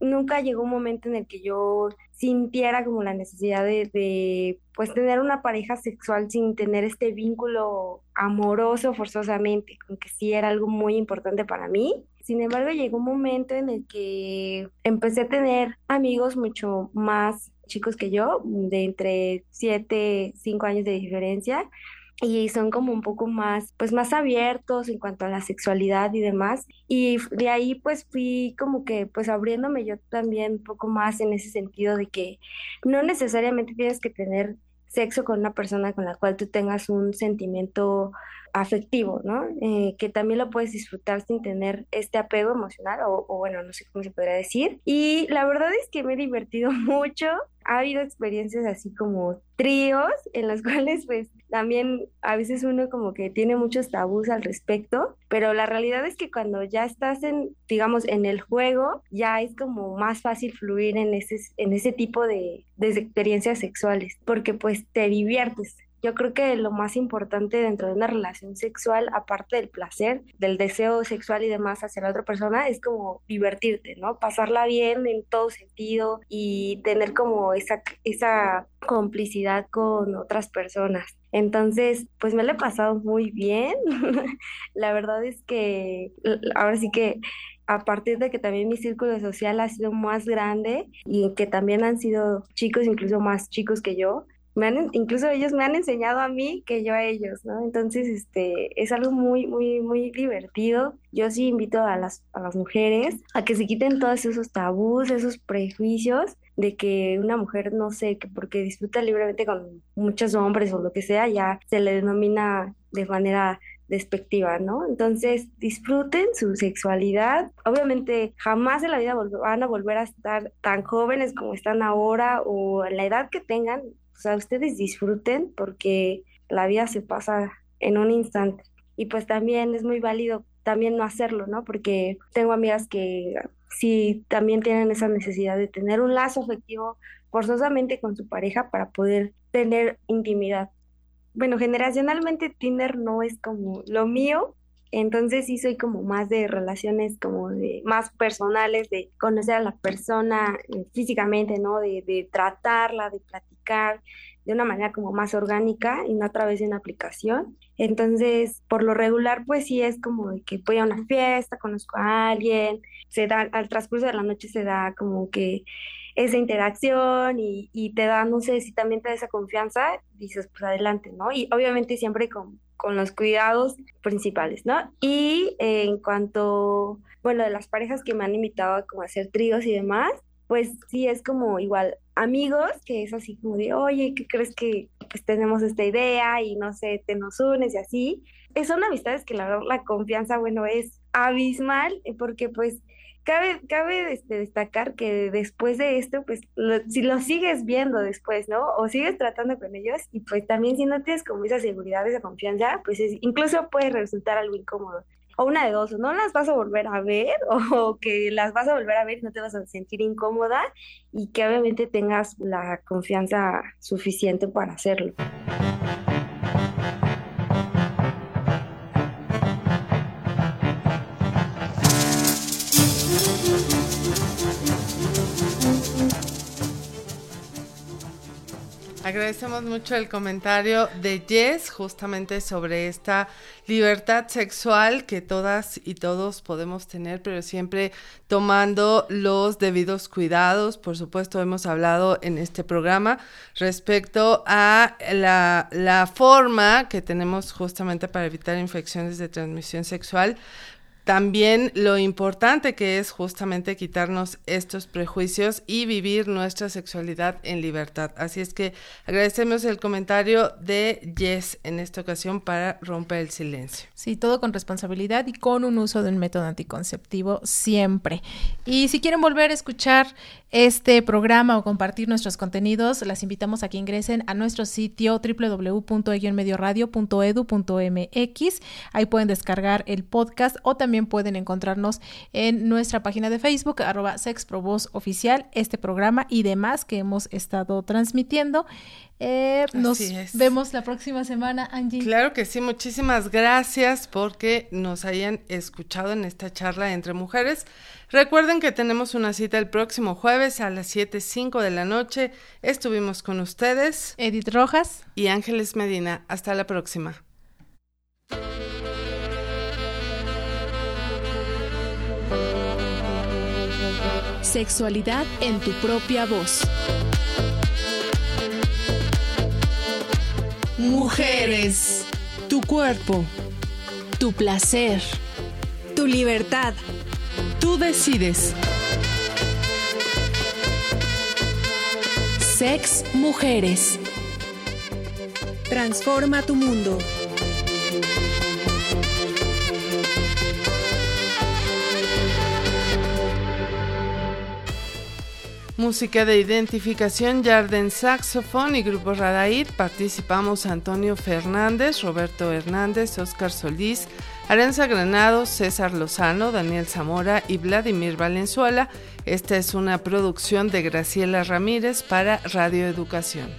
[SPEAKER 6] nunca llegó un momento en el que yo sintiera como la necesidad de, pues tener una pareja sexual sin tener este vínculo amoroso forzosamente, aunque sí era algo muy importante para mí. Sin embargo, llegó un momento en el que empecé a tener amigos mucho más chicos que yo, de entre 7, 5 años de diferencia, y son como un poco más, pues más abiertos en cuanto a la sexualidad y demás. Y de ahí pues fui como que pues abriéndome yo también un poco más en ese sentido de que no necesariamente tienes que tener sexo con una persona con la cual tú tengas un sentimiento afectivo, ¿no? Eh, que también lo puedes disfrutar sin tener este apego emocional o, o, bueno, no sé cómo se podría decir. Y la verdad es que me he divertido mucho. Ha habido experiencias así como tríos en los cuales pues también a veces uno como que tiene muchos tabús al respecto, pero la realidad es que cuando ya estás en, digamos, en el juego, ya es como más fácil fluir en ese, en ese tipo de, de experiencias sexuales, porque pues te diviertes, yo creo que lo más importante dentro de una relación sexual, aparte del placer, del deseo sexual y demás hacia la otra persona, es como divertirte, ¿no? Pasarla bien en todo sentido y tener como esa, esa complicidad con otras personas. Entonces, pues me lo he pasado muy bien. la verdad es que ahora sí que a partir de que también mi círculo social ha sido más grande y que también han sido chicos incluso más chicos que yo, me han, incluso ellos me han enseñado a mí que yo a ellos, ¿no? Entonces, este, es algo muy, muy, muy divertido. Yo sí invito a las, a las mujeres a que se quiten todos esos tabús, esos prejuicios de que una mujer, no sé, que porque disfruta libremente con muchos hombres o lo que sea, ya se le denomina de manera despectiva, ¿no? Entonces, disfruten su sexualidad. Obviamente, jamás en la vida van a volver a estar tan jóvenes como están ahora o en la edad que tengan. Sea, ustedes disfruten porque la vida se pasa en un instante. Y pues también es muy válido también no hacerlo, ¿no? Porque tengo amigas que sí también tienen esa necesidad de tener un lazo afectivo forzosamente con su pareja para poder tener intimidad. Bueno, generacionalmente Tinder no es como lo mío, entonces sí soy como más de relaciones como de más personales, de conocer a la persona eh, físicamente, ¿no? De, de tratarla, de platicar de una manera como más orgánica y no a través de una aplicación. Entonces, por lo regular, pues sí es como de que voy a una fiesta, conozco a alguien, se da, al transcurso de la noche se da como que esa interacción y, y te da, no sé, si también te da esa confianza, dices, pues adelante, ¿no? Y obviamente siempre con, con los cuidados principales, ¿no? Y en cuanto, bueno, de las parejas que me han invitado a hacer tríos y demás, pues sí es como igual amigos, que es así como de, oye, ¿qué crees que pues, tenemos esta idea y no sé, te nos unes y así? Son amistades que la la confianza, bueno, es abismal eh, porque pues cabe, cabe este, destacar que después de esto, pues si lo sigues viendo después, ¿no? O sigues tratando con ellos y pues también si no tienes como esa seguridad, esa confianza, pues incluso puede resultar algo incómodo. O una de dos, no las vas a volver a ver o que las vas a volver a ver y no te vas a sentir incómoda y que obviamente tengas la confianza suficiente para hacerlo.
[SPEAKER 3] Agradecemos mucho el comentario de Jess justamente sobre esta libertad sexual que todas y todos podemos tener, pero siempre tomando los debidos cuidados. Por supuesto, hemos hablado en este programa respecto a la, la forma que tenemos justamente para evitar infecciones de transmisión sexual, también lo importante que es justamente quitarnos estos prejuicios y vivir nuestra sexualidad en libertad. Así es que agradecemos el comentario de Jess en esta ocasión para romper el silencio.
[SPEAKER 2] Sí, todo con responsabilidad y con un uso de un método anticonceptivo siempre. Y si quieren volver a escuchar este programa o compartir nuestros contenidos, las invitamos a que ingresen a nuestro sitio www.medioradio.edu.mx. Ahí pueden descargar el podcast o también pueden encontrarnos en nuestra página de Facebook, arroba oficial, este programa y demás que hemos estado transmitiendo. Eh, nos vemos la próxima semana, Angie.
[SPEAKER 3] Claro que sí, muchísimas gracias porque nos hayan escuchado en esta charla entre mujeres. Recuerden que tenemos una cita el próximo jueves a las 7.05 de la noche. Estuvimos con ustedes.
[SPEAKER 2] Edith Rojas.
[SPEAKER 3] Y Ángeles Medina. Hasta la próxima.
[SPEAKER 1] Sexualidad en tu propia voz. Mujeres. Tu cuerpo. Tu placer. Tu libertad. Tú decides. Sex Mujeres. Transforma tu mundo.
[SPEAKER 3] Música de identificación, Yarden Saxofón y Grupo Radaid. Participamos Antonio Fernández, Roberto Hernández, Oscar Solís, Arenza Granado, César Lozano, Daniel Zamora y Vladimir Valenzuela. Esta es una producción de Graciela Ramírez para Radio Educación.